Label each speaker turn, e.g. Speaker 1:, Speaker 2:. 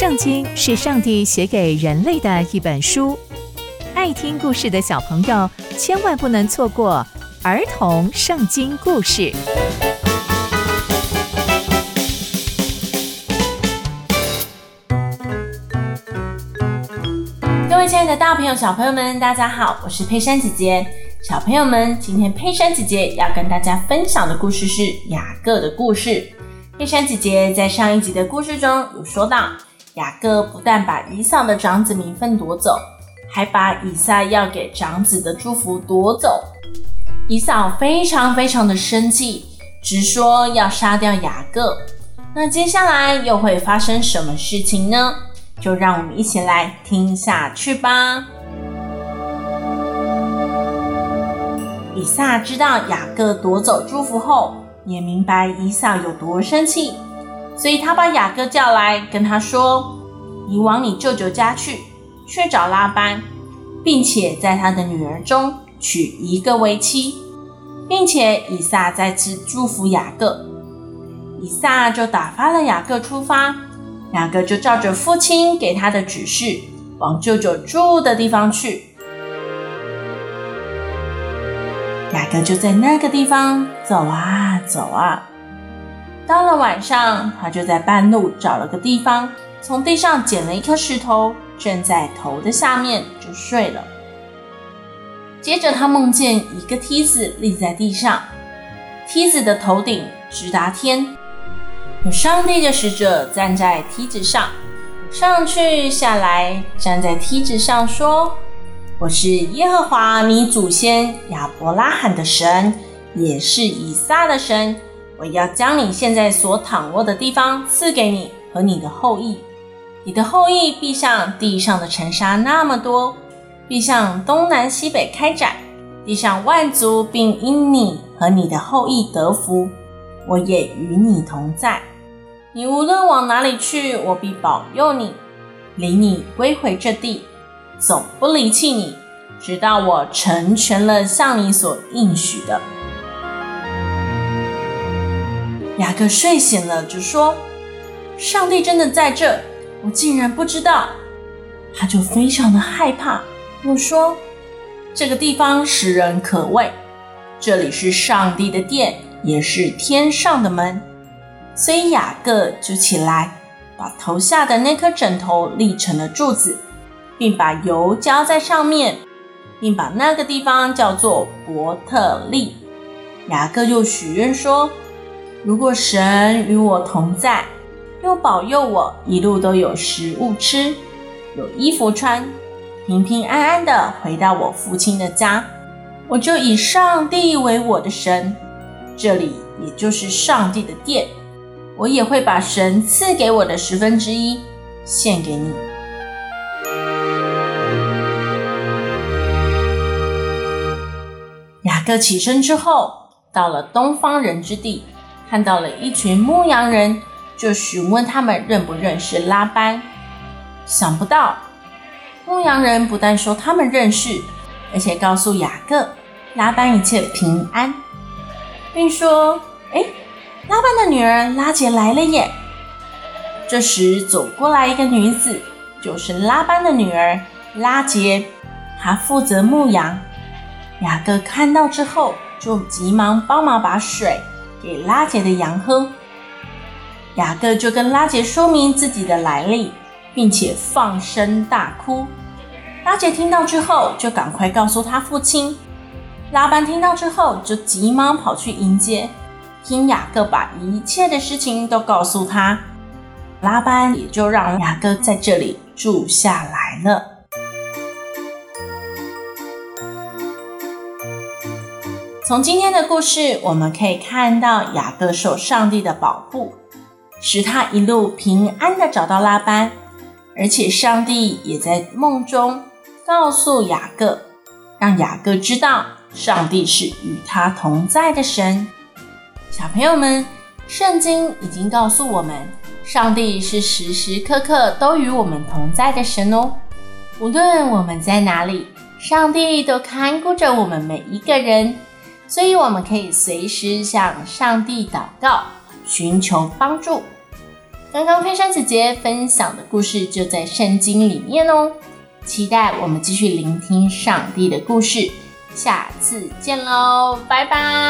Speaker 1: 圣经是上帝写给人类的一本书，爱听故事的小朋友千万不能错过儿童圣经故事。
Speaker 2: 各位亲爱的大朋友、小朋友们，大家好，我是佩珊姐姐。小朋友们，今天佩珊姐姐要跟大家分享的故事是雅各的故事。佩珊姐姐在上一集的故事中有说到。雅各不但把以扫的长子名分夺走，还把以撒要给长子的祝福夺走。以扫非常非常的生气，直说要杀掉雅各。那接下来又会发生什么事情呢？就让我们一起来听下去吧。以撒知道雅各夺走祝福后，也明白以撒有多生气。所以他把雅各叫来，跟他说：“你往你舅舅家去，去找拉班，并且在他的女儿中娶一个为妻，并且以撒再次祝福雅各。”以撒就打发了雅各出发，雅各就照着父亲给他的指示，往舅舅住的地方去。雅各就在那个地方走啊走啊。到了晚上，他就在半路找了个地方，从地上捡了一颗石头，枕在头的下面就睡了。接着他梦见一个梯子立在地上，梯子的头顶直达天，有上帝的使者站在梯子上，上去下来，站在梯子上说：“我是耶和华你祖先亚伯拉罕的神，也是以撒的神。”我要将你现在所躺卧的地方赐给你和你的后裔，你的后裔必像地上的尘沙那么多，必向东南西北开展，地上万族并因你和你的后裔得福。我也与你同在，你无论往哪里去，我必保佑你，领你归回这地，总不离弃你，直到我成全了向你所应许的。雅各睡醒了，就说：“上帝真的在这，我竟然不知道。”他就非常的害怕，又说：“这个地方使人可畏，这里是上帝的殿，也是天上的门。”所以雅各就起来，把头下的那颗枕头立成了柱子，并把油浇在上面，并把那个地方叫做伯特利。雅各又许愿说。如果神与我同在，又保佑我一路都有食物吃，有衣服穿，平平安安的回到我父亲的家，我就以上帝为我的神，这里也就是上帝的殿，我也会把神赐给我的十分之一献给你。雅各起身之后，到了东方人之地。看到了一群牧羊人，就询问他们认不认识拉班。想不到，牧羊人不但说他们认识，而且告诉雅各拉班一切平安，并说：“哎，拉班的女儿拉杰来了耶！”这时走过来一个女子，就是拉班的女儿拉杰，她负责牧羊。雅各看到之后，就急忙帮忙把水。给拉杰的羊喝，雅各就跟拉杰说明自己的来历，并且放声大哭。拉杰听到之后，就赶快告诉他父亲。拉班听到之后，就急忙跑去迎接，听雅各把一切的事情都告诉他。拉班也就让雅各在这里住下来了。从今天的故事，我们可以看到雅各受上帝的保护，使他一路平安地找到拉班，而且上帝也在梦中告诉雅各，让雅各知道上帝是与他同在的神。小朋友们，圣经已经告诉我们，上帝是时时刻刻都与我们同在的神哦。无论我们在哪里，上帝都看顾着我们每一个人。所以，我们可以随时向上帝祷告，寻求帮助。刚刚佩珊姐姐分享的故事就在圣经里面哦，期待我们继续聆听上帝的故事，下次见喽，拜拜。